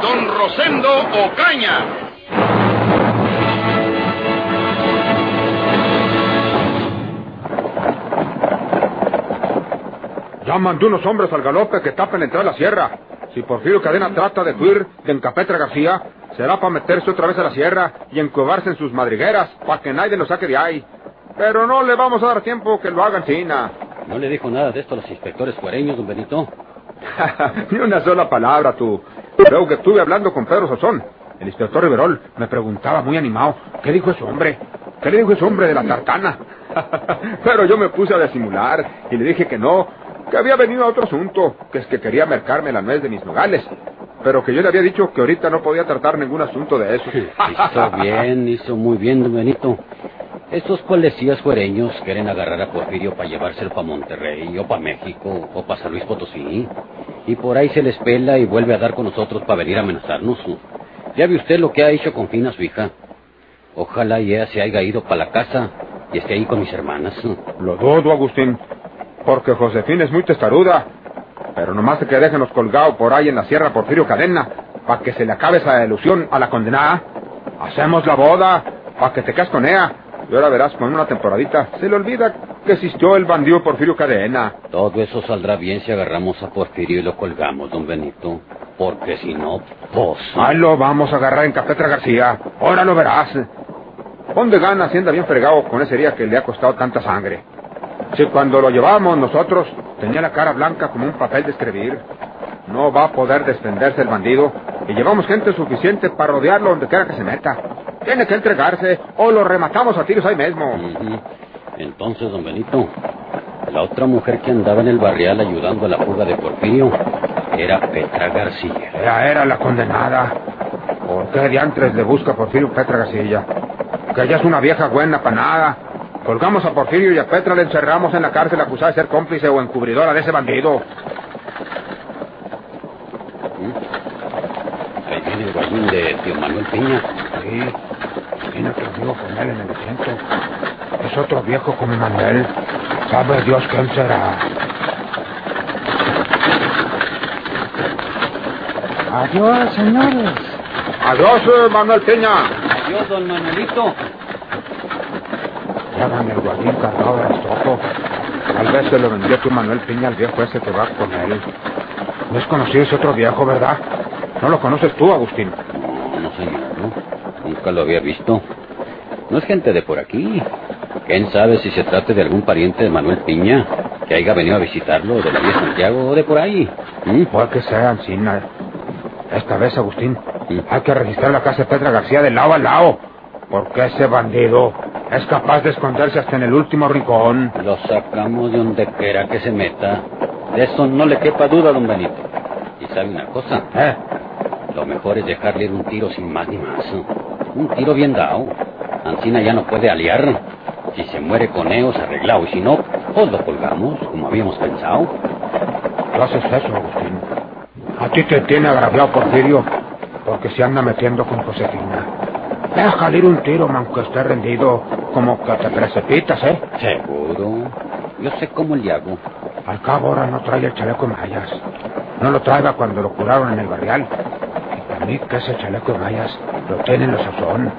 Don Rosendo Ocaña. Ya mandé unos hombres al galope que tapen la entrada a la sierra. Si Porfirio Cadena trata de huir de Encapetra García, será para meterse otra vez a la sierra y encubarse en sus madrigueras, para que nadie lo saque de ahí. Pero no le vamos a dar tiempo que lo hagan China. ¿No le dijo nada de esto a los inspectores fuereños, don Benito? Ni una sola palabra, tú. Luego que estuve hablando con Pedro Sazón, el inspector Riverol me preguntaba muy animado, ¿qué dijo ese hombre? ¿Qué le dijo ese hombre de la tartana? Pero yo me puse a disimular y le dije que no, que había venido a otro asunto, que es que quería mercarme la nuez de mis nogales. Pero que yo le había dicho que ahorita no podía tratar ningún asunto de eso. Hizo bien, hizo muy bien, don Benito. Estos policías fuereños quieren agarrar a Porfirio para llevárselo para Monterrey, o para México, o para San Luis Potosí. Y por ahí se les pela y vuelve a dar con nosotros para venir a amenazarnos. Ya ve usted lo que ha hecho con Fina, su hija. Ojalá y ella se haya ido para la casa y esté ahí con mis hermanas. Lo dudo, Agustín, porque Josefina es muy testaruda. Pero nomás que déjenos colgado por ahí en la sierra Porfirio Cadena, para que se le acabe esa ilusión a la condenada. Hacemos la boda, para que te cases con ella. Y ahora verás, con una temporadita, se le olvida que existió el bandido Porfirio Cadena. Todo eso saldrá bien si agarramos a Porfirio y lo colgamos, don Benito. Porque si no, pues... Ahí lo vamos a agarrar en Capetra García. Ahora lo verás. ¿Dónde gana si anda bien fregado con ese día que le ha costado tanta sangre? Si cuando lo llevamos nosotros tenía la cara blanca como un papel de escribir. No va a poder desprenderse el bandido. Y llevamos gente suficiente para rodearlo donde quiera que se meta. Tiene que entregarse o lo rematamos a tiros ahí mismo. Entonces, don Benito, la otra mujer que andaba en el barrial ayudando a la fuga de Porfirio era Petra García. Ella era la condenada. ¿Por qué diantres le busca Porfirio Petra Garcilla? Que ella es una vieja buena para nada. Colgamos a Porfirio y a Petra le encerramos en la cárcel acusada de ser cómplice o encubridora de ese bandido. Ahí viene el guayín de tío Manuel Piña. Sí, tiene otro amigo con él en el asiento. Es otro viejo como Manuel. Sabe Dios quién será. Adiós, señores. Adiós, eh, Manuel Peña. Adiós, don Manuelito. Llevan el guayín cargado de estojo. Tal vez se lo vendió tu Manuel Piña al viejo ese que va con él. No es conocido ese otro viejo, ¿verdad? No lo conoces tú, Agustín. No, no, señor, no. Nunca lo había visto. No es gente de por aquí. ¿Quién sabe si se trata de algún pariente de Manuel Piña que haya venido a visitarlo de la vía Santiago o de por ahí? ¿Mm? Puede que sea Ancina. Esta vez, Agustín, hay que registrar la casa de Petra García de lado a lado. Porque ese bandido es capaz de esconderse hasta en el último rincón. Lo sacamos de donde quiera que se meta. De eso no le quepa duda, don Benito. Y sabe una cosa, ¿Eh? lo mejor es dejarle ir un tiro sin más ni más. Un tiro bien dado. Ancina ya no puede aliar. Si se muere con ellos, arreglado. Y si no, pues lo colgamos, como habíamos pensado. ¿Qué haces eso, Agustín? A ti te tiene agraviado Porfirio porque se anda metiendo con Josefina. Déjale ir un tiro, aunque esté rendido, como que te precipitas, ¿eh? Seguro. Yo sé cómo le hago. Al cabo ahora no trae el chaleco de mallas. No lo traiga cuando lo curaron en el barrial. Mí que ese chaleco de mallas lo tienen los sazón.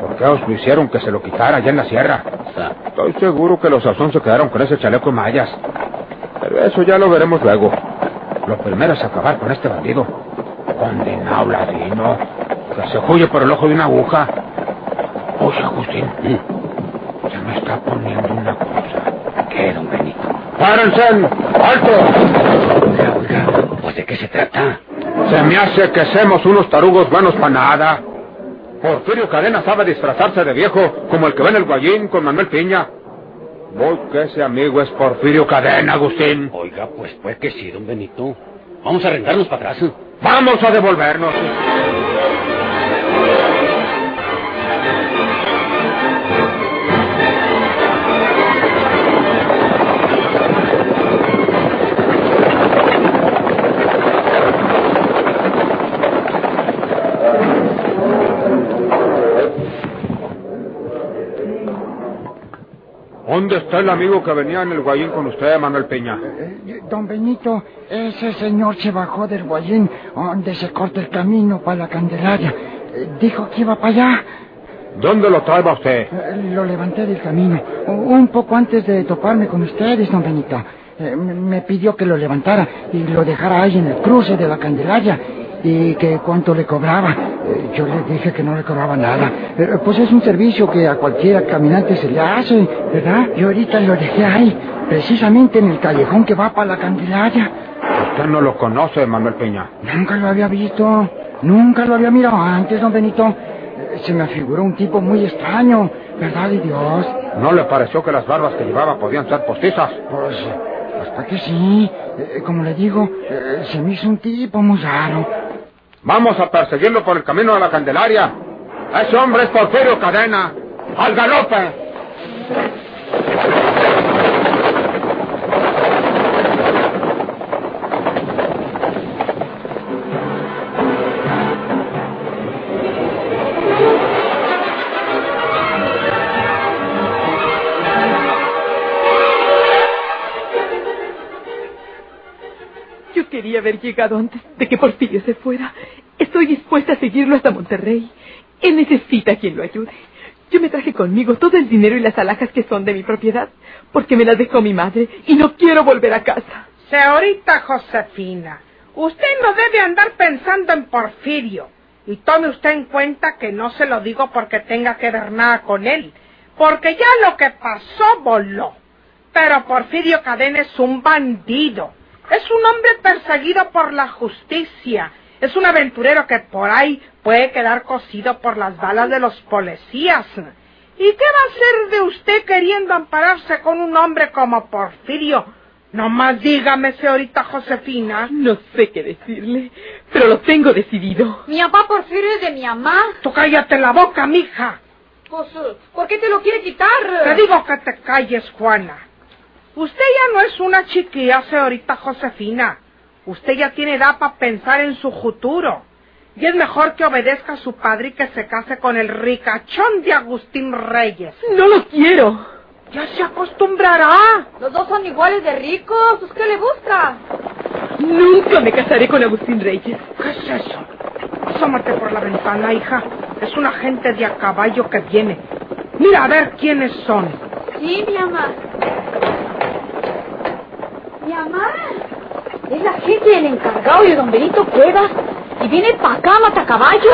Porque ellos lo hicieron que se lo quitara allá en la sierra. Sa- Estoy seguro que los sazón se quedaron con ese chaleco de mallas. Pero eso ya lo veremos luego. Lo primero es acabar con este bandido. Condenado ladino. Que se huye por el ojo de una aguja. Oye, Agustín. Se me está poniendo una cosa. ¿Qué, don Benito? ¡Párense! ¡Alto! Oiga, oiga, pues de qué se trata. Se me hace que somos unos tarugos buenos para nada. Porfirio Cadena sabe disfrazarse de viejo, como el que ve en el Guayín con Manuel Piña. Voy que ese amigo es Porfirio Cadena, Agustín. Oiga, pues pues que sí, don Benito. Vamos a rentarnos para atrás. Vamos a devolvernos. ¿Dónde está el amigo que venía en el guayín con usted, Manuel Peña? Eh, don Benito, ese señor se bajó del guayín donde se corta el camino para la Candelaria. Eh, dijo que iba para allá. ¿Dónde lo traeba usted? Eh, Lo levanté del camino, un poco antes de toparme con ustedes, don Benito. Eh, Me pidió que lo levantara y lo dejara ahí en el cruce de la Candelaria y que cuánto le cobraba. Eh, Yo le dije que no le cobraba nada. Eh, Pues es un servicio que a cualquier caminante se le hace, ¿verdad? Y ahorita lo dejé ahí, precisamente en el callejón que va para la Candelaria. Usted no lo conoce, Manuel Peña. Nunca lo había visto, nunca lo había mirado antes, don Benito. Eh, Se me figuró un tipo muy extraño, ¿verdad de Dios? ¿No le pareció que las barbas que llevaba podían ser postizas? Pues, hasta que sí. Eh, como le digo, eh, se me hizo un tipo muy raro. Vamos a perseguirlo por el camino de la Candelaria. Ese hombre es Porfirio Cadena. ¡Al galope! Quería haber llegado antes de que Porfirio se fuera. Estoy dispuesta a seguirlo hasta Monterrey. Él necesita quien lo ayude. Yo me traje conmigo todo el dinero y las alhajas que son de mi propiedad, porque me las dejó mi madre y no quiero volver a casa. Señorita Josefina, usted no debe andar pensando en Porfirio. Y tome usted en cuenta que no se lo digo porque tenga que ver nada con él, porque ya lo que pasó voló. Pero Porfirio Cadena es un bandido. Es un hombre perseguido por la justicia. Es un aventurero que por ahí puede quedar cosido por las balas de los policías. ¿Y qué va a hacer de usted queriendo ampararse con un hombre como Porfirio? Nomás dígame, señorita Josefina. No sé qué decirle, pero lo tengo decidido. Mi papá Porfirio es de mi mamá. Tú cállate la boca, mija. Pues, ¿por qué te lo quiere quitar? Te digo que te calles, Juana. Usted ya no es una chiquilla, señorita Josefina. Usted ya tiene edad para pensar en su futuro. Y es mejor que obedezca a su padre y que se case con el ricachón de Agustín Reyes. No lo quiero. Ya se acostumbrará. Los dos son iguales de ricos. Pues, ¿qué le busca? Nunca me casaré con Agustín Reyes. ¿Qué es eso? Asómate por la ventana, hija. Es una gente de a caballo que viene. Mira a ver quiénes son. Sí, mi mamá. Mi mamá. Es la gente del encargado de don Benito Cuevas. Y viene para acá, mata caballo.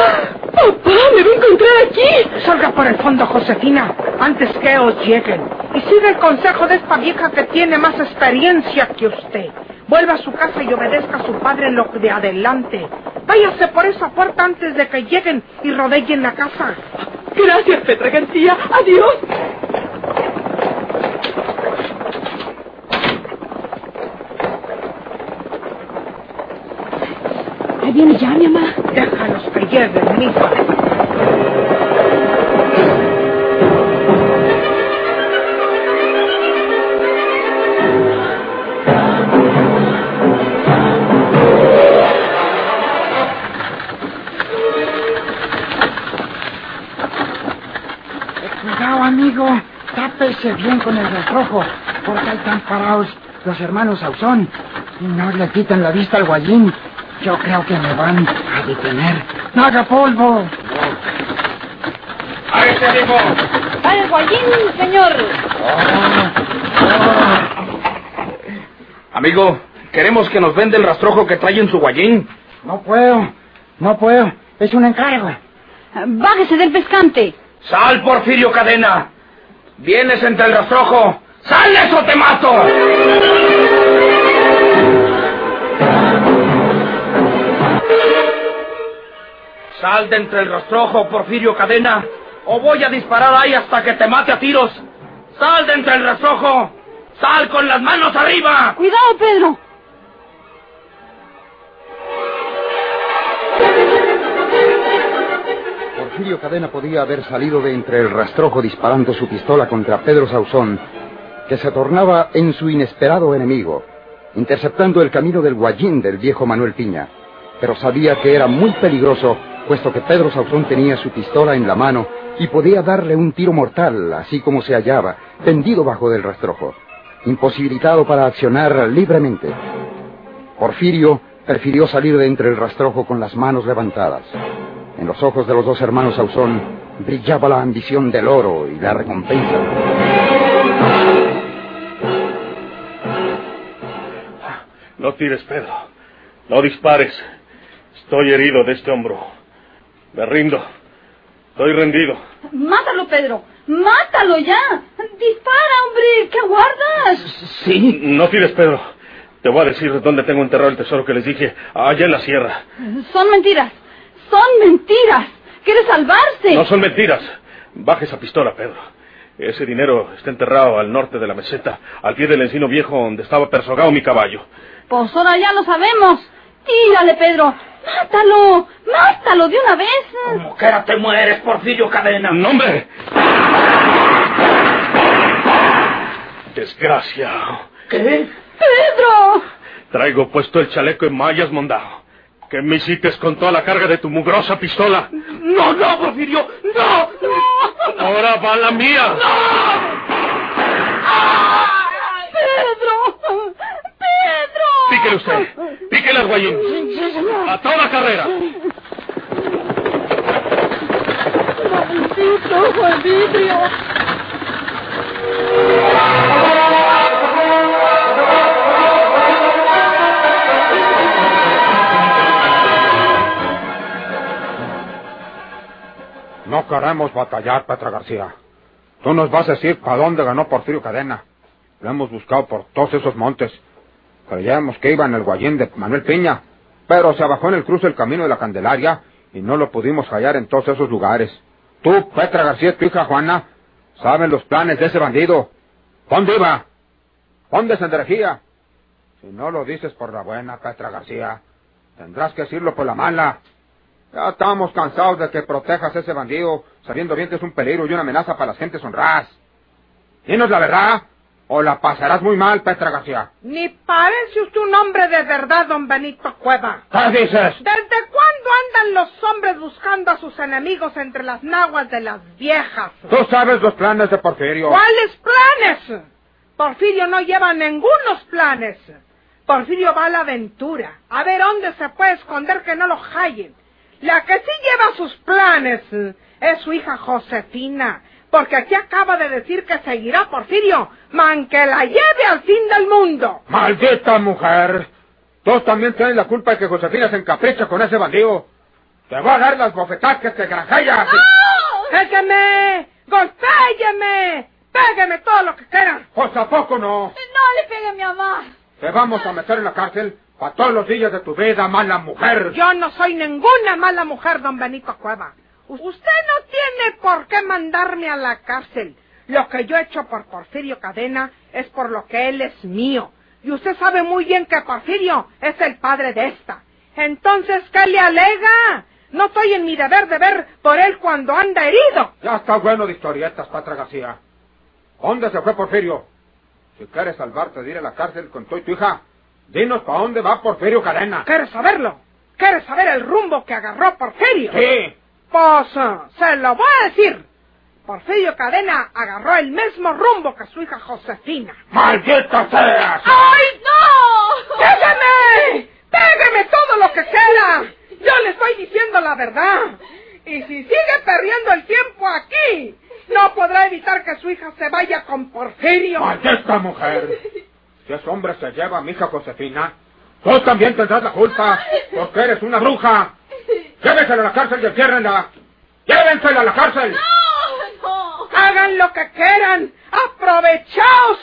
¡Papá, me va a encontrar aquí! Salga por el fondo, Josefina, antes que os lleguen. Y siga el consejo de esta vieja que tiene más experiencia que usted. Vuelva a su casa y obedezca a su padre en lo de adelante. Váyase por esa puerta antes de que lleguen y rodeen la casa. Gracias, Petra García. Adiós. Viene ya, mi mamá. Déjalos que lleguen, mija. Cuidado, amigo. Tápese bien con el rastrojo, porque ahí están parados los hermanos Sauzón. Y no le quitan la vista al guayín. Yo creo que me van a detener. ¡No haga polvo! ¡A ese amigo! ¡Para el guayín, señor! Amigo, queremos que nos venda el rastrojo que trae en su guayín. No puedo, no puedo. Es un encargo. Bájese del pescante. ¡Sal, Porfirio Cadena! ¿Vienes entre el rastrojo? ¡Sales o te mato! Sal de entre el rastrojo, Porfirio Cadena, o voy a disparar ahí hasta que te mate a tiros. ¡Sal de entre el rastrojo! ¡Sal con las manos arriba! Cuidado, Pedro. Porfirio Cadena podía haber salido de entre el rastrojo disparando su pistola contra Pedro Sauzón, que se tornaba en su inesperado enemigo, interceptando el camino del guayín del viejo Manuel Piña. Pero sabía que era muy peligroso puesto que Pedro Sauzón tenía su pistola en la mano y podía darle un tiro mortal, así como se hallaba, tendido bajo del rastrojo, imposibilitado para accionar libremente. Porfirio prefirió salir de entre el rastrojo con las manos levantadas. En los ojos de los dos hermanos Sauzón brillaba la ambición del oro y la recompensa. No tires, Pedro. No dispares. Estoy herido de este hombro. Me rindo. Estoy rendido. Mátalo, Pedro. Mátalo ya. Dispara, hombre. ¿Qué aguardas? Sí. No tires, Pedro. Te voy a decir dónde tengo enterrado el tesoro que les dije, allá en la sierra. Son mentiras. Son mentiras. Quiere salvarse. No son mentiras. Baja esa pistola, Pedro. Ese dinero está enterrado al norte de la meseta, al pie del encino viejo donde estaba persogado mi caballo. Pues ahora ya lo sabemos. Tírale, Pedro. Mátalo. Mátalo de una vez. Como quiera te mueres, Porfirio Cadena. ¡No, hombre! Desgracia. ¿Qué? Pedro. Traigo puesto el chaleco en mallas mondado. ¿Qué me hiciste con toda la carga de tu mugrosa pistola? No, no, Porfirio. No. Ahora va la mía. Pedro. Píquele usted. Píquele al guayín. A toda carrera. Maldito Juan Vidrio. No queremos batallar, Petra García. Tú nos vas a decir para dónde ganó Porfirio Cadena. Lo hemos buscado por todos esos montes. Creíamos que iba en el Guayín de Manuel Piña, pero se bajó en el cruce del camino de la Candelaria y no lo pudimos hallar en todos esos lugares. Tú, Petra García, tu hija Juana, saben los planes de ese bandido. ¿Dónde iba? ¿Dónde se enderejía? Si no lo dices por la buena, Petra García, tendrás que decirlo por la mala. Ya estamos cansados de que protejas a ese bandido, sabiendo bien que es un peligro y una amenaza para las gentes honradas. Dinos la verdad, o la pasarás muy mal, Petra García. Ni parece usted un hombre de verdad, don Benito Cueva. ¿Qué dices? ¿Desde cuándo andan los hombres buscando a sus enemigos entre las naguas de las viejas? Tú sabes los planes de Porfirio. ¿Cuáles planes? Porfirio no lleva ningunos planes. Porfirio va a la aventura, a ver dónde se puede esconder que no lo hallen. La que sí lleva sus planes es su hija Josefina, porque aquí acaba de decir que seguirá Porfirio, man que la lleve al fin del mundo. ¡Maldita mujer! Tú también tienes la culpa de que Josefina se encapricha con ese bandido. Te va a dar las bofetadas que te granjeas. ¡Pégame! ¡Golpéyeme! ¡Pégame todo lo que quieran! Pues a poco no. No le pegue a mi mamá. Te vamos a meter en la cárcel para todos los días de tu vida, mala mujer. Yo no soy ninguna mala mujer, don Benito Cueva. Usted no tiene por qué mandarme a la cárcel. Lo que yo he hecho por Porfirio Cadena es por lo que él es mío. Y usted sabe muy bien que Porfirio es el padre de esta. Entonces, ¿qué le alega? No estoy en mi deber de ver por él cuando anda herido. Ya está bueno de historietas, Patra García. ¿Dónde se fue Porfirio? Si quieres salvarte de ir a la cárcel con tu y tu hija, dinos para dónde va Porfirio Cadena. ¿Quieres saberlo? ¿Quieres saber el rumbo que agarró Porfirio? Sí. Pues se lo voy a decir. Porfirio Cadena agarró el mismo rumbo que su hija Josefina. ¡Maldita seas! ¡Ay, no! ¡Pégame! ¡Pégame todo lo que quiera! Yo le estoy diciendo la verdad. Y si sigue perdiendo el tiempo aquí, no podrá evitar que su hija se vaya con Porfirio. ¡Maldita mujer! Si ese hombre se lleva a mi hija Josefina, tú también tendrás la culpa, porque eres una bruja. Llévensela a la cárcel y enciérrenla. ¡Llévensela a la cárcel! No. Hagan lo que quieran. ¡Aprovechaos!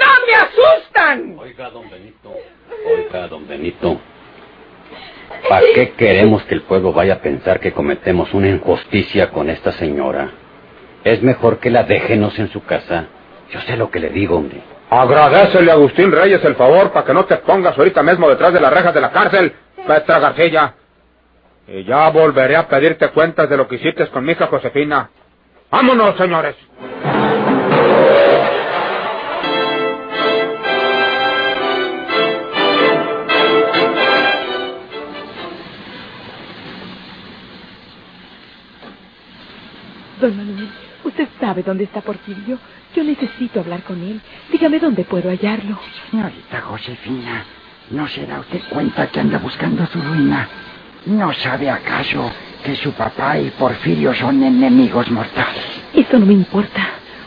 ¡No me asustan! Oiga, don Benito. Oiga, don Benito. ¿Para qué queremos que el pueblo vaya a pensar que cometemos una injusticia con esta señora? Es mejor que la déjenos en su casa. Yo sé lo que le digo, hombre. Agradecele a Agustín Reyes el favor para que no te pongas ahorita mismo detrás de las rejas de la cárcel, Petra García. Y ya volveré a pedirte cuentas de lo que hiciste con mi hija Josefina. ¡Vámonos, señores! Don Manuel, usted sabe dónde está Porfirio. Yo necesito hablar con él. Dígame dónde puedo hallarlo. Señorita Josefina, ¿no se da usted cuenta que anda buscando su ruina? ¿No sabe acaso que su papá y Porfirio son enemigos mortales? Eso no me importa.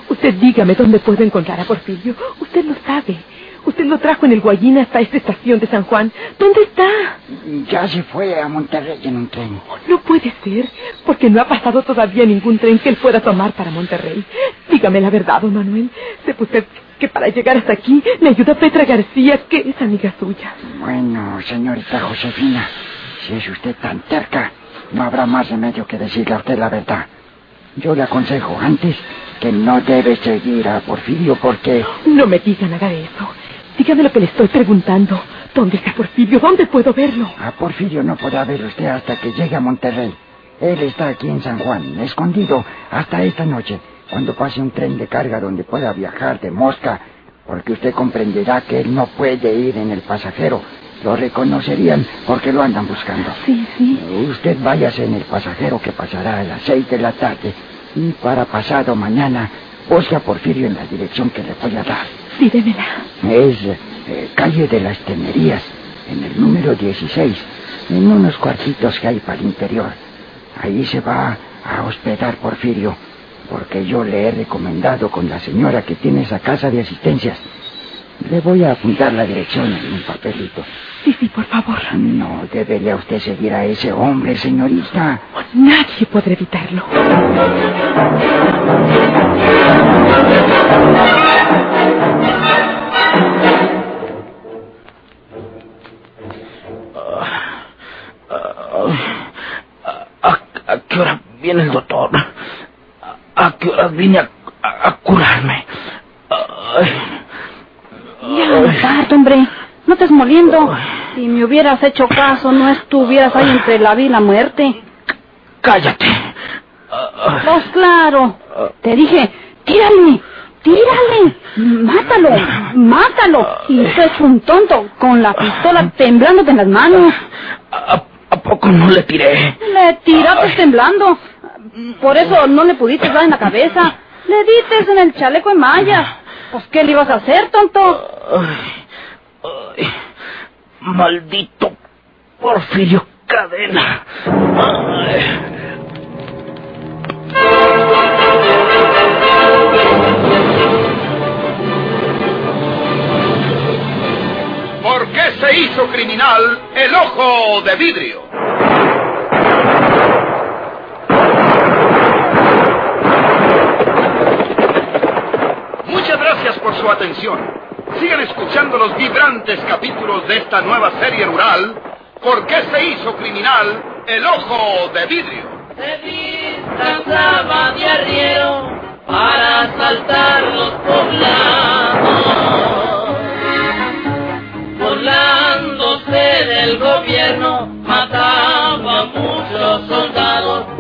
Usted dígame dónde puedo encontrar a Porfirio. Usted lo sabe. Usted lo trajo en el Guayín hasta esta estación de San Juan. ¿Dónde está? Ya se fue a Monterrey en un tren. No puede ser, porque no ha pasado todavía ningún tren que él pueda tomar para Monterrey. Dígame la verdad, don Manuel. ¿Sepa usted que para llegar hasta aquí me ayuda Petra García, que es amiga suya? Bueno, señorita Josefina, si es usted tan terca, no habrá más remedio que decirle a usted la verdad. Yo le aconsejo antes que no debe seguir a Porfirio porque... No me diga nada de eso. Dígame lo que le estoy preguntando. ¿Dónde está Porfirio? ¿Dónde puedo verlo? A Porfirio no podrá ver usted hasta que llegue a Monterrey. Él está aquí en San Juan, escondido, hasta esta noche, cuando pase un tren de carga donde pueda viajar de mosca, porque usted comprenderá que él no puede ir en el pasajero. Lo reconocerían porque lo andan buscando. Sí, sí. Usted váyase en el pasajero que pasará a las seis de la tarde y para pasado mañana busque a Porfirio en la dirección que le voy a dar. Sí, démela. Es eh, calle de las Temerías, en el número 16, en unos cuartitos que hay para el interior. Ahí se va a hospedar Porfirio, porque yo le he recomendado con la señora que tiene esa casa de asistencias. Le voy a apuntar la dirección en un papelito. Sí, sí, por favor. No debería usted seguir a ese hombre, señorita. Nadie podrá evitarlo. ¿A, a qué hora viene el doctor? ¿A, a qué hora vine a, a- a curarme? Ay. Ya, parto, hombre. No estés moliendo. Si me hubieras hecho caso, no estuvieras ahí entre la vida y la muerte. Cállate. Pues claro. Te dije, tírale, tírale. Mátalo, mátalo. Y tú es un tonto con la pistola temblándote en las manos. ¿A, a poco no le tiré? Le tiraste temblando. Por eso no le pudiste dar en la cabeza. Le dices en el chaleco de malla. Pues, ¿qué le ibas a hacer, tonto? Ay, maldito Porfirio Cadena. ¿Por qué se hizo criminal el ojo de vidrio? Muchas gracias por su atención. Sigan escuchando los vibrantes capítulos de esta nueva serie rural, ¿Por qué se hizo criminal el ojo de vidrio? Se disfrazaba de arriero para asaltar los poblados, burlándose del gobierno, mataba a muchos soldados.